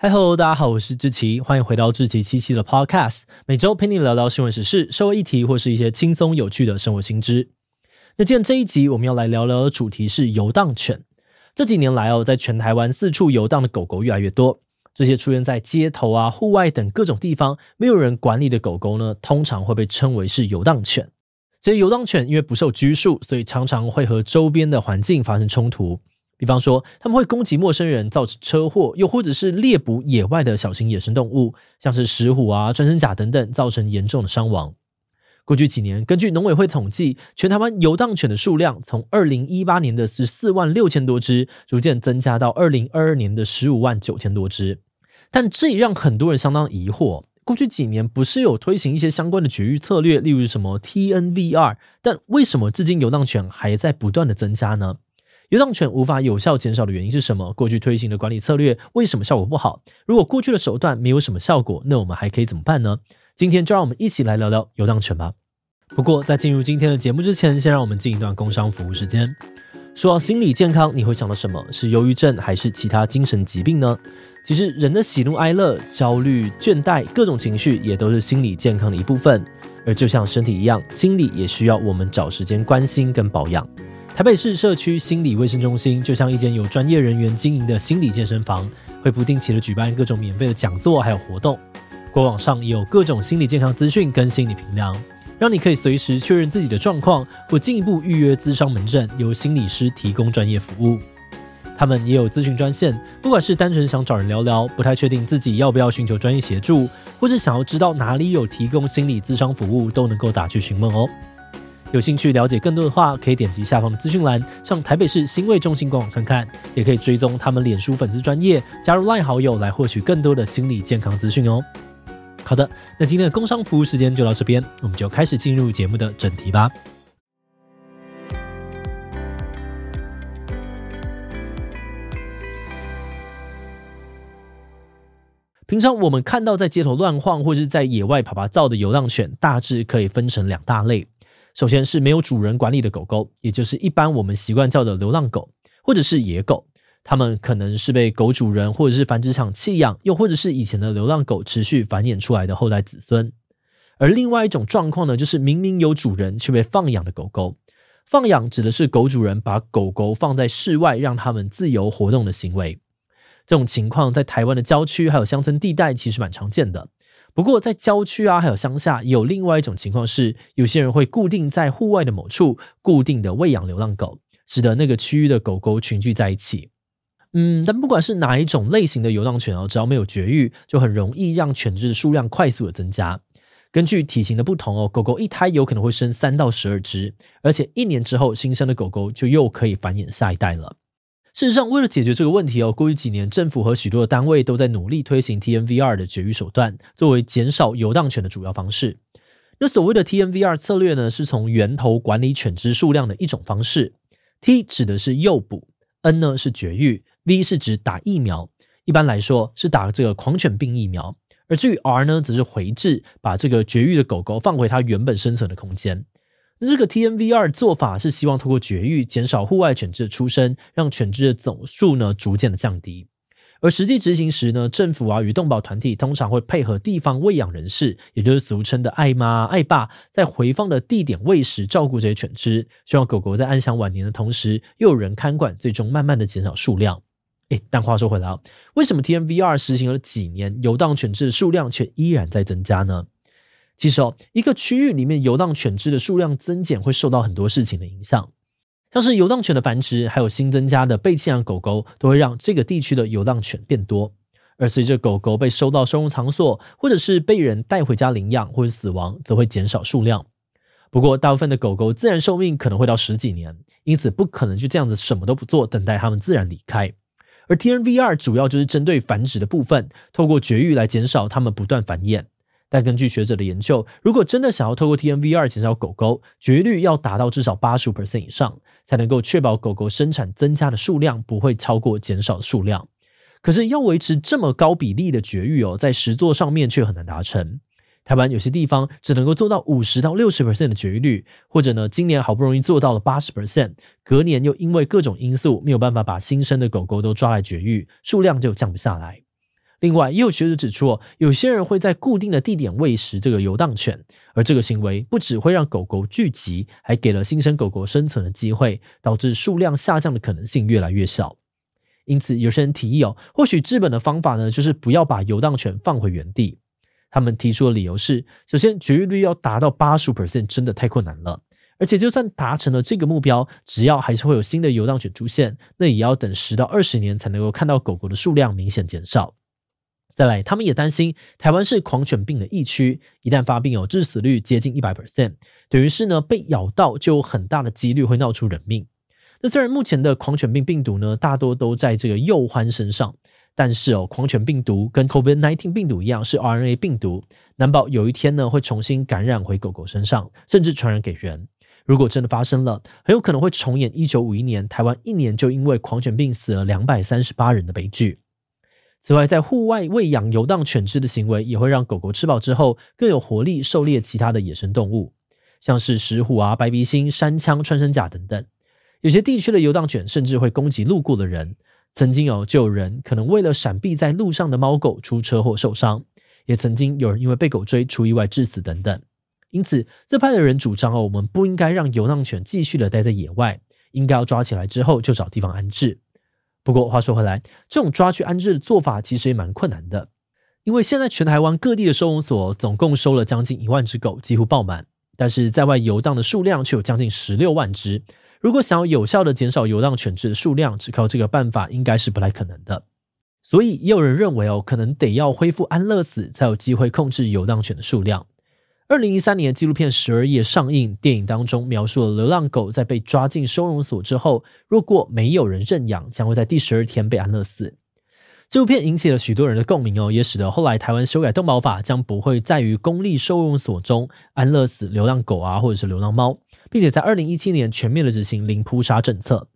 嗨喽，大家好，我是志奇，欢迎回到志奇七七的 Podcast，每周陪你聊聊新闻时事、社会议题或是一些轻松有趣的生活新知。那今天这一集我们要来聊聊的主题是游荡犬。这几年来哦，在全台湾四处游荡的狗狗越来越多，这些出现在街头啊、户外等各种地方没有人管理的狗狗呢，通常会被称为是游荡犬。这些游荡犬因为不受拘束，所以常常会和周边的环境发生冲突。比方说，他们会攻击陌生人，造成车祸；又或者是猎捕野外的小型野生动物，像是石虎啊、穿山甲等等，造成严重的伤亡。过去几年，根据农委会统计，全台湾游荡犬的数量从二零一八年的十四万六千多只，逐渐增加到二零二二年的十五万九千多只。但这也让很多人相当疑惑：过去几年不是有推行一些相关的绝育策略，例如什么 TNVR，但为什么至今游荡犬还在不断的增加呢？游荡犬无法有效减少的原因是什么？过去推行的管理策略为什么效果不好？如果过去的手段没有什么效果，那我们还可以怎么办呢？今天就让我们一起来聊聊游荡犬吧。不过在进入今天的节目之前，先让我们进一段工商服务时间。说到心理健康，你会想到什么？是忧郁症还是其他精神疾病呢？其实人的喜怒哀乐、焦虑、倦怠，各种情绪也都是心理健康的一部分。而就像身体一样，心理也需要我们找时间关心跟保养。台北市社区心理卫生中心就像一间有专业人员经营的心理健身房，会不定期的举办各种免费的讲座还有活动。官网上也有各种心理健康资讯跟心理评量，让你可以随时确认自己的状况，或进一步预约咨商门诊，由心理师提供专业服务。他们也有咨询专线，不管是单纯想找人聊聊，不太确定自己要不要寻求专业协助，或是想要知道哪里有提供心理咨商服务，都能够打去询问哦。有兴趣了解更多的话，可以点击下方的资讯栏，上台北市心卫中心官网看看，也可以追踪他们脸书粉丝专页，加入 LINE 好友来获取更多的心理健康资讯哦。好的，那今天的工商服务时间就到这边，我们就开始进入节目的正题吧。平常我们看到在街头乱晃或者是在野外趴趴走的游荡犬，大致可以分成两大类。首先是没有主人管理的狗狗，也就是一般我们习惯叫的流浪狗，或者是野狗。它们可能是被狗主人或者是繁殖场弃养，又或者是以前的流浪狗持续繁衍出来的后代子孙。而另外一种状况呢，就是明明有主人却被放养的狗狗。放养指的是狗主人把狗狗放在室外，让它们自由活动的行为。这种情况在台湾的郊区还有乡村地带其实蛮常见的。不过，在郊区啊，还有乡下，有另外一种情况是，有些人会固定在户外的某处，固定的喂养流浪狗，使得那个区域的狗狗群聚在一起。嗯，但不管是哪一种类型的游荡犬哦，只要没有绝育，就很容易让犬只的数量快速的增加。根据体型的不同哦，狗狗一胎有可能会生三到十二只，而且一年之后新生的狗狗就又可以繁衍下一代了。事实上，为了解决这个问题哦，过去几年政府和许多的单位都在努力推行 TNVR 的绝育手段，作为减少游荡犬的主要方式。那所谓的 TNVR 策略呢，是从源头管理犬只数量的一种方式。T 指的是诱捕，N 呢是绝育，V 是指打疫苗。一般来说是打这个狂犬病疫苗，而至于 R 呢，则是回置，把这个绝育的狗狗放回它原本生存的空间。这个 T M V R 做法是希望通过绝育减少户外犬只的出生，让犬只的总数呢逐渐的降低。而实际执行时呢，政府啊与动保团体通常会配合地方喂养人士，也就是俗称的爱妈爱爸，在回放的地点喂食照顾这些犬只，希望狗狗在安享晚年的同时又有人看管，最终慢慢的减少数量。诶，但话说回来啊，为什么 T M V R 实行了几年，游荡犬只的数量却依然在增加呢？其实哦，一个区域里面游荡犬只的数量增减会受到很多事情的影响，像是游荡犬的繁殖，还有新增加的被弃养狗狗，都会让这个地区的游荡犬变多。而随着狗狗被收到收容场所，或者是被人带回家领养或者死亡，则会减少数量。不过，大部分的狗狗自然寿命可能会到十几年，因此不可能就这样子什么都不做，等待它们自然离开。而 TNVR 主要就是针对繁殖的部分，透过绝育来减少它们不断繁衍。但根据学者的研究，如果真的想要透过 TNVR 减少狗狗，绝育率要达到至少八十五 percent 以上，才能够确保狗狗生产增加的数量不会超过减少的数量。可是要维持这么高比例的绝育哦，在实作上面却很难达成。台湾有些地方只能够做到五十到六十 percent 的绝育率，或者呢，今年好不容易做到了八十 percent，隔年又因为各种因素没有办法把新生的狗狗都抓来绝育，数量就降不下来。另外，也有学者指出，有些人会在固定的地点喂食这个游荡犬，而这个行为不只会让狗狗聚集，还给了新生狗狗生存的机会，导致数量下降的可能性越来越小。因此，有些人提议哦，或许治本的方法呢，就是不要把游荡犬放回原地。他们提出的理由是，首先绝育率要达到八十 percent 真的太困难了，而且就算达成了这个目标，只要还是会有新的游荡犬出现，那也要等十到二十年才能够看到狗狗的数量明显减少。再来，他们也担心台湾是狂犬病的疫区，一旦发病哦，致死率接近一百 percent，等于是呢被咬到就有很大的几率会闹出人命。那虽然目前的狂犬病病毒呢大多都在这个幼獾身上，但是哦，狂犬病毒跟 COVID-19 病毒一样是 RNA 病毒，难保有一天呢会重新感染回狗狗身上，甚至传染给人。如果真的发生了，很有可能会重演一九五一年台湾一年就因为狂犬病死了两百三十八人的悲剧。此外，在户外喂养游荡犬只的行为，也会让狗狗吃饱之后更有活力，狩猎其他的野生动物，像是石虎啊、白鼻心、山羌、穿山甲等等。有些地区的游荡犬甚至会攻击路过的人。曾经有就有人可能为了闪避在路上的猫狗出车祸受伤，也曾经有人因为被狗追出意外致死等等。因此，这派的人主张哦，我们不应该让游荡犬继续的待在野外，应该要抓起来之后就找地方安置。不过话说回来，这种抓去安置的做法其实也蛮困难的，因为现在全台湾各地的收容所总共收了将近一万只狗，几乎爆满，但是在外游荡的数量却有将近十六万只。如果想要有效的减少游荡犬只的数量，只靠这个办法应该是不太可能的。所以也有人认为哦，可能得要恢复安乐死，才有机会控制游荡犬的数量。二零一三年纪录片《十二夜》上映，电影当中描述了流浪狗在被抓进收容所之后，若果没有人认养，将会在第十二天被安乐死。这部片引起了许多人的共鸣哦，也使得后来台湾修改动保法，将不会再于公立收容所中安乐死流浪狗啊，或者是流浪猫，并且在二零一七年全面的执行零扑杀政策。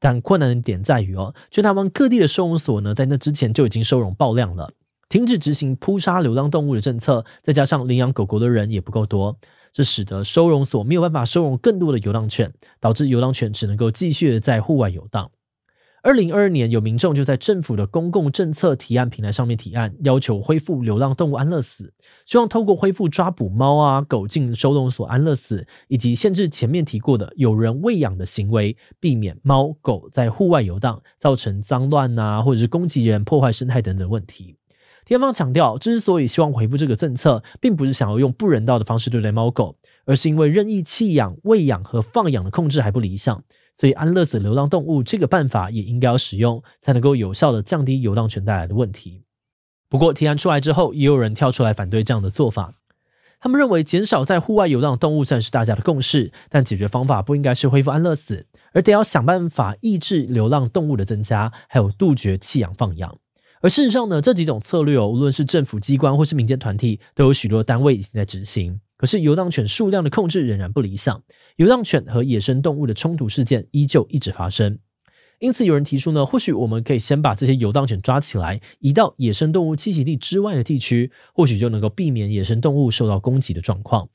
但困难的点在于哦，全台湾各地的收容所呢，在那之前就已经收容爆量了。停止执行扑杀流浪动物的政策，再加上领养狗狗的人也不够多，这使得收容所没有办法收容更多的流浪犬，导致流浪犬只能够继续在户外游荡。二零二二年，有民众就在政府的公共政策提案平台上面提案，要求恢复流浪动物安乐死，希望透过恢复抓捕猫啊狗进收容所安乐死，以及限制前面提过的有人喂养的行为，避免猫狗在户外游荡，造成脏乱啊，或者是攻击人、破坏生态等等问题。天方强调，之所以希望恢复这个政策，并不是想要用不人道的方式对待猫狗，而是因为任意弃养、喂养和放养的控制还不理想，所以安乐死流浪动物这个办法也应该要使用，才能够有效的降低流浪犬带来的问题。不过，提案出来之后，也有人跳出来反对这样的做法。他们认为，减少在户外流浪动物算是大家的共识，但解决方法不应该是恢复安乐死，而得要想办法抑制流浪动物的增加，还有杜绝弃养放养。而事实上呢，这几种策略哦，无论是政府机关或是民间团体，都有许多单位已经在执行。可是游荡犬数量的控制仍然不理想，游荡犬和野生动物的冲突事件依旧一直发生。因此，有人提出呢，或许我们可以先把这些游荡犬抓起来，移到野生动物栖息地之外的地区，或许就能够避免野生动物受到攻击的状况。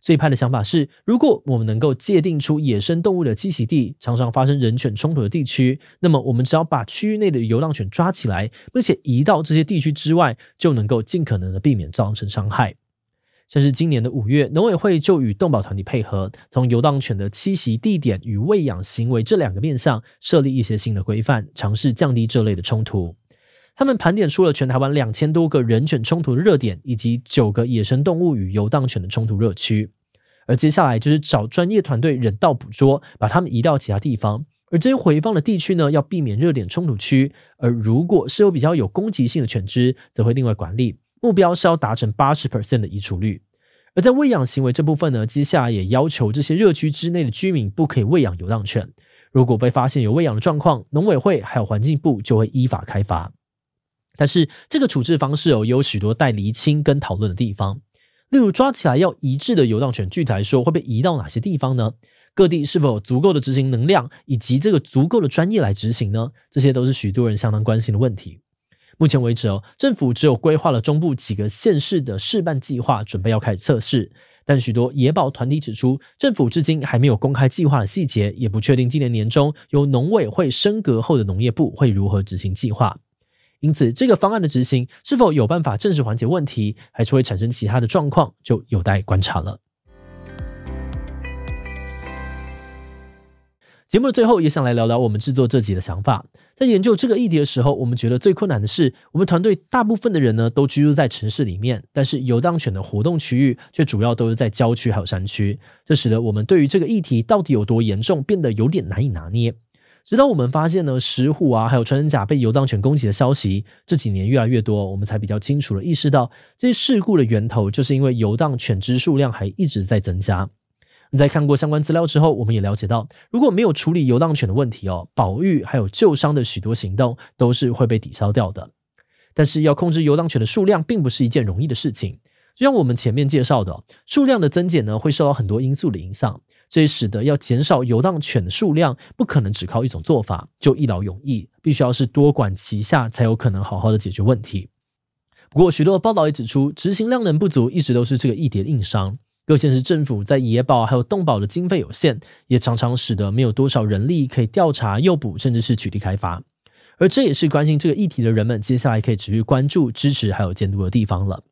这一派的想法是，如果我们能够界定出野生动物的栖息地，常常发生人犬冲突的地区，那么我们只要把区域内的流浪犬抓起来，并且移到这些地区之外，就能够尽可能的避免造成伤害。像是今年的五月，农委会就与动保团体配合，从游荡犬的栖息地点与喂养行为这两个面向设立一些新的规范，尝试降低这类的冲突。他们盘点出了全台湾两千多个人犬冲突的热点，以及九个野生动物与游荡犬的冲突热区。而接下来就是找专业团队人道捕捉，把它们移到其他地方。而这些回放的地区呢，要避免热点冲突区。而如果是有比较有攻击性的犬只，则会另外管理。目标是要达成八十 percent 的移除率。而在喂养行为这部分呢，接下来也要求这些热区之内的居民不可以喂养游荡犬。如果被发现有喂养的状况，农委会还有环境部就会依法开罚。但是这个处置方式哦，也有许多待厘清跟讨论的地方。例如，抓起来要移置的游荡犬，具体来说会被移到哪些地方呢？各地是否有足够的执行能量，以及这个足够的专业来执行呢？这些都是许多人相当关心的问题。目前为止哦，政府只有规划了中部几个县市的试办计划，准备要开始测试。但许多野保团体指出，政府至今还没有公开计划的细节，也不确定今年年中由农委会升格后的农业部会如何执行计划。因此，这个方案的执行是否有办法正式缓解问题，还是会产生其他的状况，就有待观察了。节目的最后，也想来聊聊我们制作这集的想法。在研究这个议题的时候，我们觉得最困难的是，我们团队大部分的人呢都居住在城市里面，但是游荡犬的活动区域却主要都是在郊区还有山区，这使得我们对于这个议题到底有多严重变得有点难以拿捏。直到我们发现呢，石虎啊，还有穿山甲被游荡犬攻击的消息，这几年越来越多，我们才比较清楚的意识到，这些事故的源头就是因为游荡犬只数量还一直在增加。在看过相关资料之后，我们也了解到，如果没有处理游荡犬的问题哦，保育还有救伤的许多行动都是会被抵消掉的。但是要控制游荡犬的数量，并不是一件容易的事情。就像我们前面介绍的，数量的增减呢，会受到很多因素的影响，这也使得要减少游荡犬的数量，不可能只靠一种做法就一劳永逸，必须要是多管齐下，才有可能好好的解决问题。不过，许多的报道也指出，执行量能不足一直都是这个议题的硬伤。各县市政府在野保还有动保的经费有限，也常常使得没有多少人力可以调查、诱捕，甚至是取缔开发。而这也是关心这个议题的人们接下来可以持续关注、支持还有监督的地方了。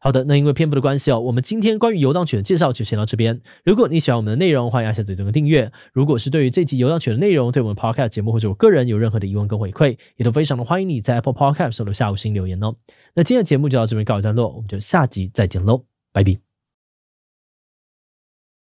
好的，那因为篇幅的关系哦，我们今天关于游荡犬的介绍就先到这边。如果你喜欢我们的内容，欢迎按下最中的订阅。如果是对于这集游荡犬的内容，对我们 Podcast 节目或者我个人有任何的疑问跟回馈，也都非常的欢迎你在 Apple Podcast 留下五星留言哦。那今天的节目就到这边告一段落，我们就下集再见喽，拜拜。